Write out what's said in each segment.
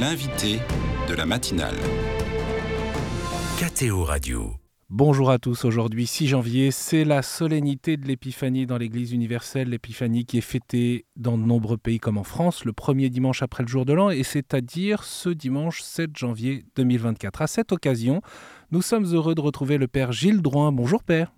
L'invité de la matinale. KTO Radio. Bonjour à tous, aujourd'hui 6 janvier, c'est la solennité de l'Épiphanie dans l'Église universelle, l'Épiphanie qui est fêtée dans de nombreux pays comme en France, le premier dimanche après le jour de l'an, et c'est-à-dire ce dimanche 7 janvier 2024. À cette occasion, nous sommes heureux de retrouver le Père Gilles Drouin. Bonjour Père.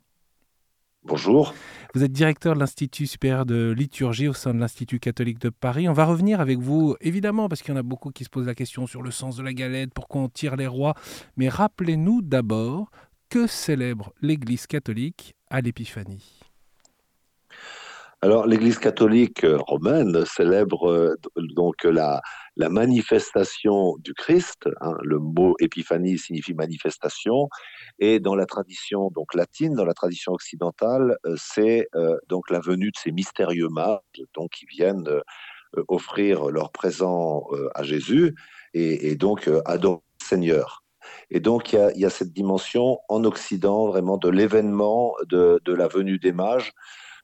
Bonjour. Vous êtes directeur de l'Institut supérieur de liturgie au sein de l'Institut catholique de Paris. On va revenir avec vous, évidemment, parce qu'il y en a beaucoup qui se posent la question sur le sens de la galette, pourquoi on tire les rois. Mais rappelez-nous d'abord que célèbre l'Église catholique à l'Épiphanie. Alors, l'Église catholique romaine célèbre euh, donc la, la manifestation du Christ. Hein, le mot épiphanie signifie manifestation. Et dans la tradition donc latine, dans la tradition occidentale, euh, c'est euh, donc la venue de ces mystérieux mages donc, qui viennent offrir leur présent à Jésus et, donc adorer le Seigneur. Et donc, il y, a, cette dimension en Occident, vraiment de l'événement de, la venue des mages,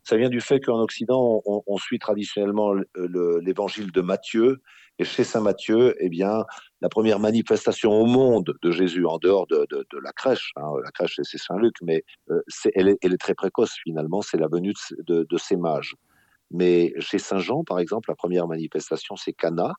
ça vient du fait qu'en Occident, on, suit traditionnellement l'évangile de Matthieu. Et chez Saint Matthieu, eh bien, la première manifestation au monde de Jésus, en dehors de, la crèche, hein, la crèche c'est Saint Luc, mais euh, elle, est, très précoce finalement, c'est la venue de, ces mages. Mais chez Saint Jean, par exemple, la première manifestation, c'est Cana.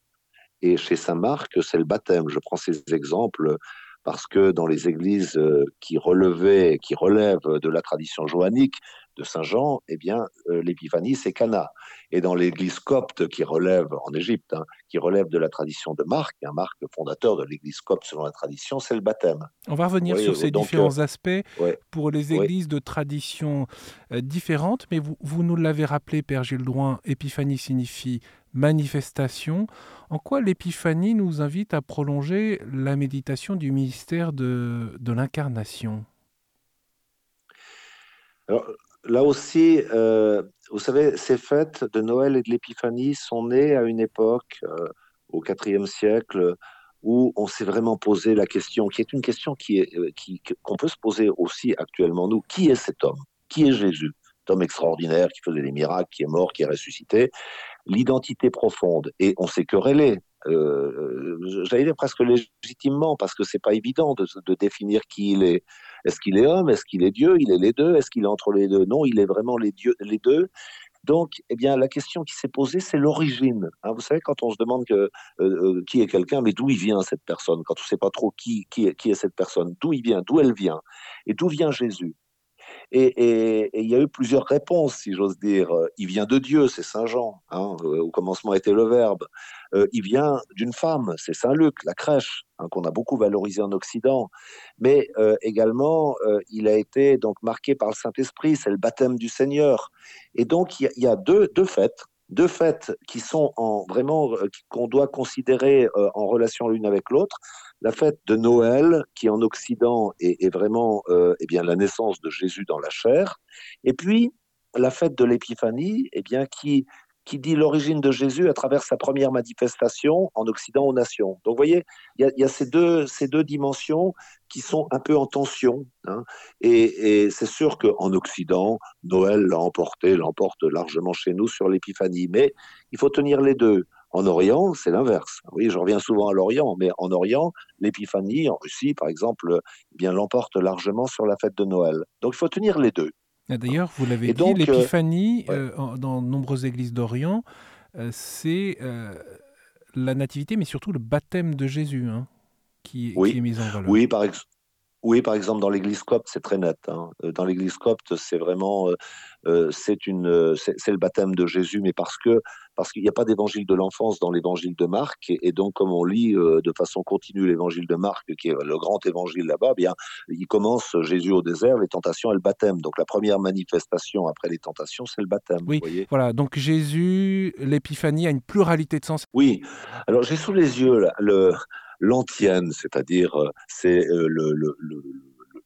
Et chez Saint Marc, c'est le baptême. Je prends ces exemples parce que dans les églises euh, qui relevaient, qui relèvent de la tradition joannique, de Saint Jean, eh bien, euh, l'épiphanie, c'est Cana. Et dans l'église copte qui relève, en Égypte, hein, qui relève de la tradition de Marc, un Marc, le fondateur de l'église copte selon la tradition, c'est le baptême. On va revenir sur ces différents euh, aspects pour les églises de tradition euh, différentes, mais vous, vous nous l'avez rappelé, Père Gilles Drouin, épiphanie signifie manifestation. En quoi l'épiphanie nous invite à prolonger la méditation du ministère de, de l'incarnation? Alors, là aussi, euh, vous savez, ces fêtes de Noël et de l'Épiphanie sont nées à une époque, euh, au IVe siècle, où on s'est vraiment posé la question, qui est une question qui est, euh, qui, qu'on peut se poser aussi actuellement, nous, qui est cet homme? Qui est Jésus? Cet homme extraordinaire qui faisait des miracles, qui est mort, qui est ressuscité. L'identité profonde. Et on s'est querellé. Euh, j'allais dire presque légitimement, parce que c'est pas évident de, de définir qui il est. Est-ce qu'il est homme? Est-ce qu'il est Dieu? Il est les deux? Est-ce qu'il est entre les deux? Non, il est vraiment les, dieux, les deux. Donc, eh bien, la question qui s'est posée, c'est l'origine. Hein. vous savez, quand on se demande que, euh, euh, qui est quelqu'un, mais d'où il vient cette personne? Quand on ne sait pas trop qui, qui, est, qui est cette personne, d'où il vient, d'où elle vient, et d'où vient Jésus? Et, il y a eu plusieurs réponses, si j'ose dire. Il vient de Dieu, c'est Saint Jean. Hein, euh, au commencement était le Verbe. Euh, il vient d'une femme, c'est Saint Luc, la crèche, hein, qu'on a beaucoup valorisé en Occident. Mais euh, également, il a été donc marqué par le Saint-Esprit, c'est le baptême du Seigneur. Et donc, il y a, deux, deux fêtes deux fêtes qui sont en, vraiment qu'on doit considérer en relation l'une avec l'autre la fête de Noël, qui en Occident est, vraiment euh, eh bien, la naissance de Jésus dans la chair, et puis la fête de l'Épiphanie, eh bien, qui, qui dit l'origine de Jésus à travers sa première manifestation en Occident aux nations. Donc vous voyez, il y a, ces, deux, ces deux dimensions qui sont un peu en tension. Hein. et, c'est sûr qu'en Occident, Noël l'a emporté, l'emporte largement chez nous sur l'Épiphanie. Mais il faut tenir les deux. En Orient, c'est l'inverse. Oui, je reviens souvent à l'Orient, mais en Orient, l'épiphanie, en Russie, par exemple, eh bien l'emporte largement sur la fête de Noël. Donc il faut tenir les deux. D'ailleurs, vous l'avez dit, euh, l'épiphanie, euh, dans de nombreuses églises d'Orient, euh, c'est la nativité, mais surtout le baptême de Jésus hein, qui, qui, est mis en valeur. Oui, par exemple. Oui, par exemple, dans l'église copte, c'est très net. Hein. Euh, dans l'église copte, c'est vraiment, euh, euh, c'est une, c'est le baptême de Jésus, mais parce que parce qu'il n'y a pas d'évangile de l'enfance dans l'évangile de Marc, et, donc comme on lit de façon continue l'évangile de Marc, qui est le grand évangile là-bas, eh bien, il commence Jésus au désert, les tentations et le baptême. Donc la première manifestation après les tentations, c'est le baptême. Oui, voilà. Donc Jésus, l'épiphanie a une pluralité de sens. Oui. Alors j'ai sous les yeux le l'antienne, c'est-à-dire euh, c'est euh, le,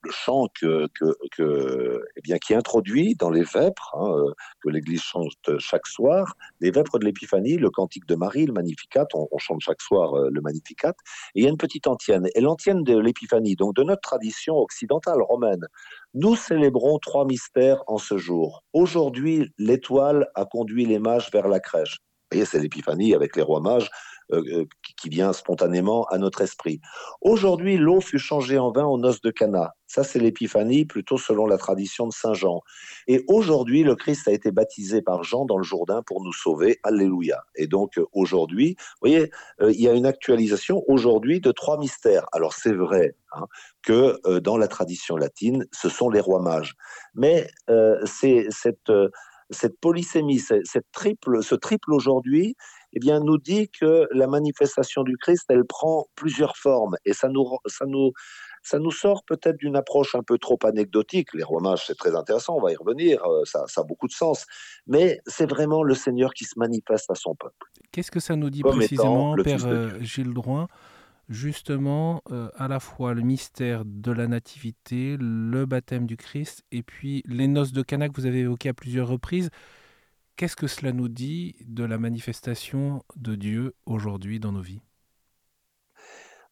chant eh qui introduit dans les vêpres, hein, euh, que l'Église chante chaque soir, les vêpres de l'Épiphanie, le cantique de Marie, le Magnificat, on, on chante chaque soir le Magnificat, et il y a une petite antienne. Et l'antienne de l'Épiphanie, donc de notre tradition occidentale romaine, nous célébrons trois mystères en ce jour. Aujourd'hui, l'étoile a conduit les mages vers la crèche. Vous voyez, c'est l'Épiphanie avec les rois mages qui vient spontanément à notre esprit. Aujourd'hui, l'eau fut changée en vin aux noces de Cana. Ça, c'est l'épiphanie, plutôt selon la tradition de Saint Jean. Et aujourd'hui, le Christ a été baptisé par Jean dans le Jourdain pour nous sauver. Alléluia. Et donc, aujourd'hui, vous voyez, il y a une actualisation aujourd'hui de trois mystères. Alors, c'est vrai hein, que dans la tradition latine, ce sont les rois mages. Mais c'est cette cette polysémie, cette triple, ce triple aujourd'hui, eh bien, nous dit que la manifestation du Christ, elle prend plusieurs formes, et ça nous, ça nous, ça nous sort peut-être d'une approche un peu trop anecdotique. Les rois mages, c'est très intéressant, on va y revenir, euh, ça, ça a beaucoup de sens, mais c'est vraiment le Seigneur qui se manifeste à son peuple. Qu'est-ce que ça nous dit précisément, Père euh, Gilles Drouin? Justement euh, à la fois le mystère de la nativité, le baptême du Christ et puis les noces de Cana que vous avez évoquées à plusieurs reprises. Qu'est-ce que cela nous dit de la manifestation de Dieu aujourd'hui dans nos vies?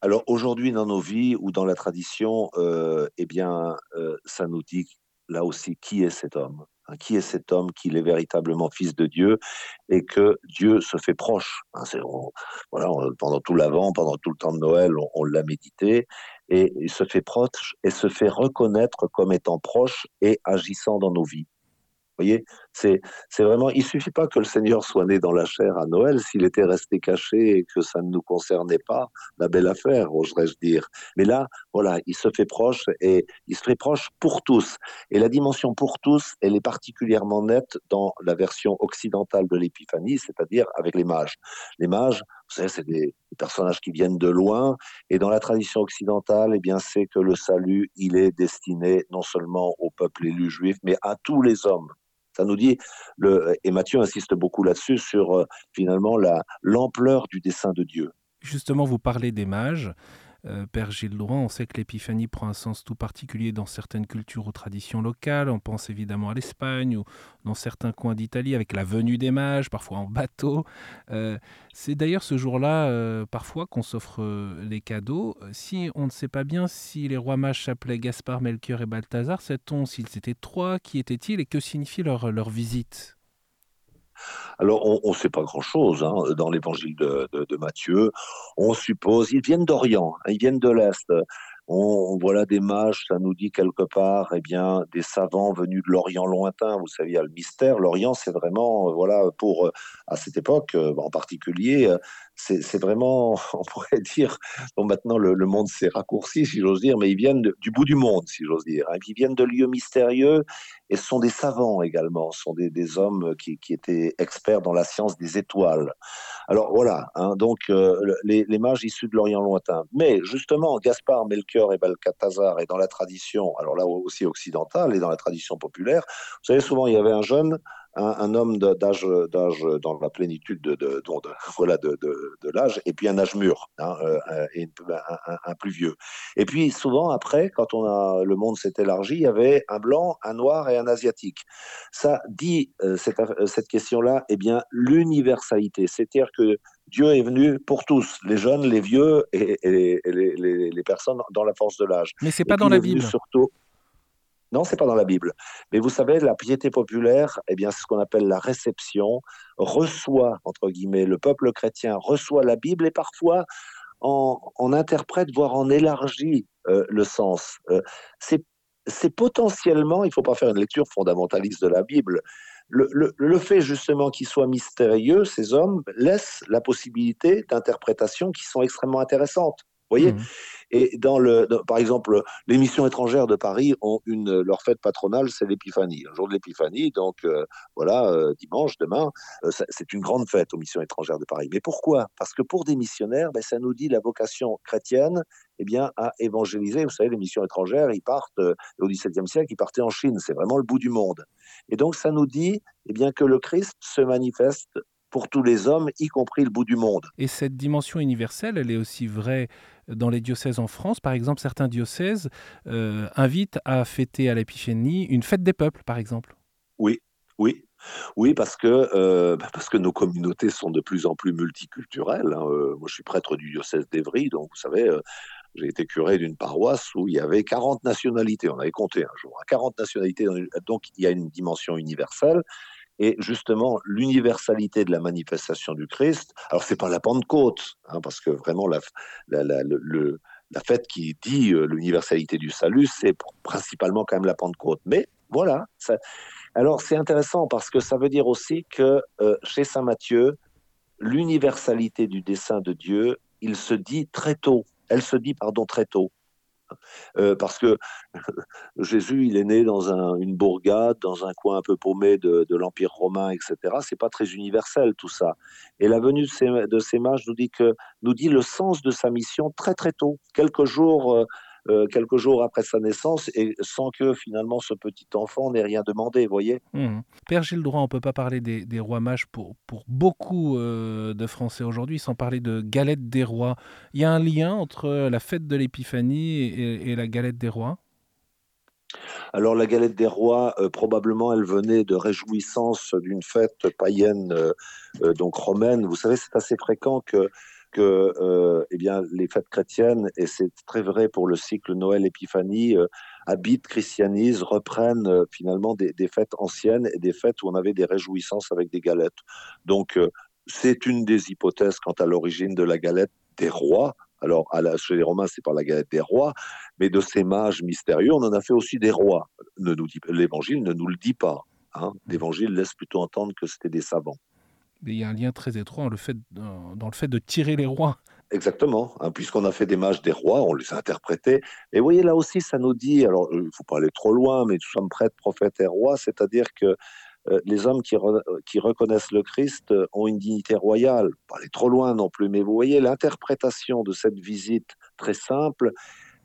Alors aujourd'hui dans nos vies ou dans la tradition, euh, eh bien, euh, ça nous dit là aussi qui est cet homme Hein, qui est cet homme qu'il est véritablement fils de Dieu et que Dieu se fait proche. Hein, voilà, pendant tout l'avant, pendant tout le temps de Noël, on l'a médité et il se fait proche et se fait reconnaître comme étant proche et agissant dans nos vies. Voyez, c'est vraiment, il suffit pas que le Seigneur soit né dans la chair à Noël, s'il était resté caché et que ça ne nous concernait pas, la belle affaire, oserais-je dire. Mais là, voilà, il se fait proche et il se fait proche pour tous. Et la dimension pour tous, elle est particulièrement nette dans la version occidentale de l'Épiphanie, c'est-à-dire avec les mages. Les mages, vous savez, c'est des, personnages qui viennent de loin. Et dans la tradition occidentale, eh bien, c'est que le salut, il est destiné non seulement au peuple élu juif, mais à tous les hommes. Ça nous dit, et Matthieu insiste beaucoup là-dessus, sur euh, finalement l'ampleur du dessein de Dieu. Justement, vous parlez des mages. Euh, Père Gilles Laurent, on sait que l'épiphanie prend un sens tout particulier dans certaines cultures ou traditions locales. On pense évidemment à l'Espagne ou dans certains coins d'Italie avec la venue des mages, parfois en bateau. Euh, c'est d'ailleurs ce jour-là, euh, parfois, qu'on s'offre les cadeaux. Si on ne sait pas bien si les rois mages s'appelaient Gaspard, Melchior et Balthazar, sait-on s'ils étaient trois Qui étaient-ils et que signifie leur, leur visite? Alors, on ne sait pas grand-chose hein, dans l'évangile de, Matthieu. On suppose, ils viennent d'Orient, hein, ils viennent de l'Est. On, voit là des mages, ça nous dit quelque part, eh bien, des savants venus de l'Orient lointain. Vous savez, il y a le mystère. L'Orient, c'est vraiment, voilà, pour, euh, à cette époque euh, en particulier, euh, c'est vraiment, on pourrait dire, bon, maintenant le, monde s'est raccourci, si j'ose dire, mais ils viennent du bout du monde, si j'ose dire. Hein. Ils viennent de lieux mystérieux et ce sont des savants également, ce sont des, hommes qui, étaient experts dans la science des étoiles. Alors voilà, hein, donc euh, les, mages issus de l'Orient lointain. Mais justement, Gaspard, Melchior et Balthazar, et dans la tradition, alors là aussi occidentale, et dans la tradition populaire, vous savez, souvent il y avait un jeune un, homme d'âge dans la plénitude de, de, voilà de, de l'âge et puis un âge mûr hein, euh, et un, plus vieux et puis souvent après quand on a le monde s'est élargi il y avait un blanc un noir et un asiatique ça dit euh, cette, euh, cette question là eh bien l'universalité c'est-à-dire que Dieu est venu pour tous, les jeunes, les vieux et, les, les, les, personnes dans la force de l'âge. Mais c'est pas dans la Bible. Surtout, non, c'est pas dans la Bible. Mais vous savez, la piété populaire, eh bien, c'est ce qu'on appelle la réception, reçoit, entre guillemets, le peuple chrétien reçoit la Bible et parfois en, interprète, voire en élargit euh, le sens. Euh, c'est potentiellement, il ne faut pas faire une lecture fondamentaliste de la Bible, le, le, fait justement qu'ils soient mystérieux, ces hommes, laisse la possibilité d'interprétations qui sont extrêmement intéressantes voyez mmh. Et dans le, par exemple, l'émission étrangère de Paris ont une leur fête patronale, c'est l'Épiphanie, un jour de l'Épiphanie. Donc euh, voilà, euh, dimanche, demain, euh, c'est une grande fête aux missions étrangères de Paris. Mais pourquoi? Parce que pour des missionnaires, ben, ça nous dit la vocation chrétienne, eh bien, à évangéliser. Vous savez, les missions étrangères, ils partent au XVIIe siècle, ils partaient en Chine. C'est vraiment le bout du monde. Et donc ça nous dit, eh bien, que le Christ se manifeste pour tous les hommes, y compris le bout du monde. Et cette dimension universelle, elle est aussi vraie dans les diocèses en France. Par exemple, certains diocèses euh, invitent à fêter à l'Épiphanie une fête des peuples, par exemple. Oui, oui. Oui, parce que, euh, bah, parce que nos communautés sont de plus en plus multiculturelles. Hein. Euh, moi, je suis prêtre du diocèse d'Evry, donc vous savez, j'ai été curé d'une paroisse où il y avait 40 nationalités. On avait compté un jour, 40 hein, nationalités. Donc, il y a une dimension universelle. Et justement, l'universalité de la manifestation du Christ, alors c'est pas la Pentecôte, hein, parce que vraiment la, la, fête qui dit euh, l'universalité du salut, c'est principalement quand même la Pentecôte. Mais voilà. Alors c'est intéressant parce que ça veut dire aussi que euh, chez Saint Matthieu, l'universalité du dessein de Dieu, il se dit très tôt. Elle se dit, pardon, très tôt. Euh, parce que Jésus, il est né dans une bourgade, dans un coin un peu paumé de, l'Empire romain, etc. C'est pas très universel tout ça. Et la venue de ces, de mages nous dit que nous dit le sens de sa mission très très tôt, quelques jours euh, euh, quelques jours après sa naissance et sans que finalement ce petit enfant n'ait rien demandé, vous voyez mmh. Père Gilles Droit, on ne peut pas parler des, rois mages pour, pour beaucoup euh, de Français aujourd'hui sans parler de galette des rois. Il y a un lien entre la fête de l'Épiphanie et, la galette des rois? Alors la galette des rois, euh, probablement, elle venait de réjouissance d'une fête païenne, donc romaine. Vous savez, c'est assez fréquent que que euh, eh bien, les fêtes chrétiennes, et c'est très vrai pour le cycle Noël-Épiphanie, euh, habitent, christianisent, reprennent euh, finalement des, fêtes anciennes et des fêtes où on avait des réjouissances avec des galettes. Donc, c'est une des hypothèses quant à l'origine de la galette des rois. Alors, à la, chez les Romains, c'est par la galette des rois, mais de ces mages mystérieux, on en a fait aussi des rois. L'Évangile ne nous le dit pas. Hein. L'Évangile laisse plutôt entendre que c'était des savants il y a un lien très étroit dans le fait, de tirer les rois. Exactement, hein, puisqu'on a fait des mages des rois, on les a interprétés. Et vous voyez, là aussi, ça nous dit, alors il ne faut pas aller trop loin, mais nous sommes prêtres, prophètes et rois, c'est-à-dire que euh, les hommes qui, reconnaissent le Christ euh, ont une dignité royale. Pas aller trop loin non plus, mais vous voyez, l'interprétation de cette visite très simple,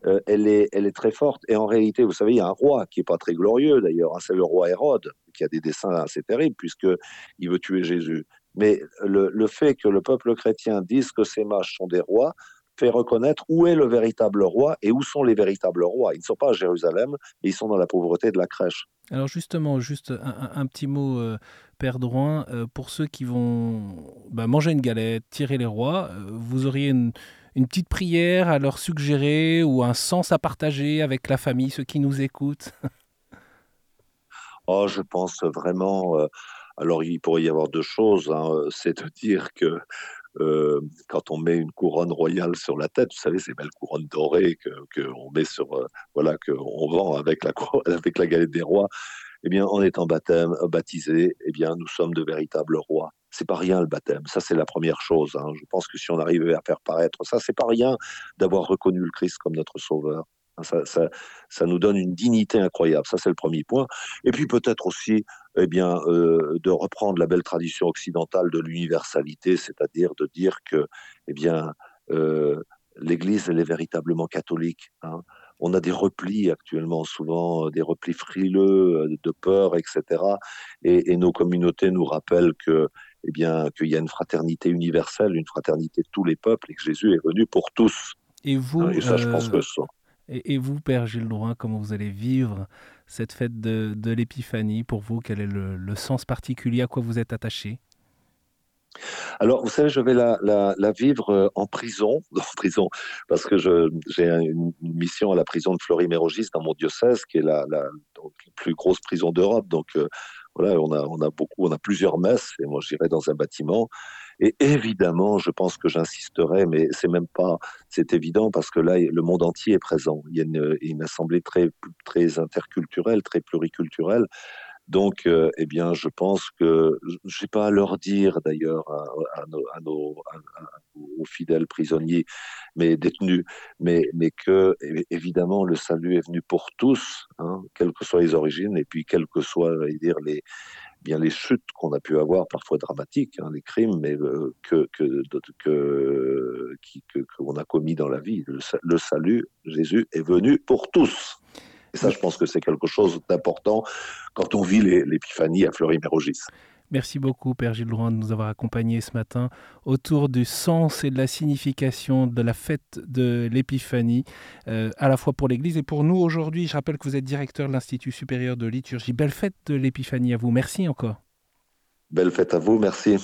euh, elle, est, très forte. Et en réalité, vous savez, il y a un roi qui n'est pas très glorieux d'ailleurs, hein, c'est le roi Hérode, qui a des dessins assez terribles, puisqu'il veut tuer Jésus. Mais le, fait que le peuple chrétien dise que ces mages sont des rois fait reconnaître où est le véritable roi et où sont les véritables rois. Ils ne sont pas à Jérusalem, ils sont dans la pauvreté de la crèche. Alors justement, juste un, petit mot, euh, Père Drouin, euh, pour ceux qui vont bah, manger une galette, tirer les rois, euh, vous auriez une, une, petite prière à leur suggérer ou un sens à partager avec la famille, ceux qui nous écoutent? Oh, je pense vraiment alors, il pourrait y avoir deux choses. Hein. C'est de dire que euh, quand on met une couronne royale sur la tête, vous savez, ces belles couronnes dorées qu'on met sur, euh, voilà, qu'on vend avec la, avec la galette des rois, eh bien, en étant baptême, baptisé, eh bien, nous sommes de véritables rois. C'est pas rien le baptême. Ça, c'est la première chose. Hein. Je pense que si on arrivait à faire paraître ça, c'est pas rien d'avoir reconnu le Christ comme notre sauveur. Ça, ça, ça, nous donne une dignité incroyable. Ça, c'est le premier point. Et puis peut-être aussi, eh bien, euh, de reprendre la belle tradition occidentale de l'universalité, c'est-à-dire de dire que, eh bien, euh, l'Église, elle est véritablement catholique. Hein. On a des replis actuellement, souvent des replis frileux, de peur, etc. Et, et nos communautés nous rappellent que, eh bien, qu'il y a une fraternité universelle, une fraternité de tous les peuples, et que Jésus est venu pour tous. Et vous, et ça, je pense euh, que Et, vous, Père Gilles Drouin, comment vous allez vivre cette fête de, l'Épiphanie Pour vous, quel est le, sens particulier? À quoi vous êtes attaché? Alors, vous savez, je vais la, vivre euh, en prison, en prison, parce que j'ai une mission à la prison de Fleury-Mérogis dans mon diocèse, qui est la, plus grosse prison d'Europe. Donc, euh, voilà, on a, on a beaucoup, on a plusieurs messes, et moi, j'irai dans un bâtiment. Et évidemment, je pense que j'insisterai, mais c'est même pas, c'est évident parce que là, le monde entier est présent. Il y a une, assemblée très, très interculturelle, très pluriculturelle. Donc, euh, eh bien, je pense que je n'ai pas à leur dire d'ailleurs à, nos, aux fidèles prisonniers, mais détenus, mais, mais que évidemment le salut est venu pour tous, hein, quelles que soient les origines, et puis quelles que soient, dire les bien les chutes qu'on a pu avoir, parfois dramatiques, hein, les crimes, mais euh, que que qu'on a commis dans la vie. le salut, Jésus est venu pour tous. Et ça, je pense que c'est quelque chose d'important quand on vit l'épiphanie à Fleury-Mérogis. Merci beaucoup, Père Gilles Laurent, de nous avoir accompagnés ce matin autour du sens et de la signification de la fête de l'Épiphanie, euh, à la fois pour l'Église et pour nous aujourd'hui. Je rappelle que vous êtes directeur de l'Institut supérieur de liturgie. Belle fête de l'Épiphanie à vous. Merci encore. Belle fête à vous, merci.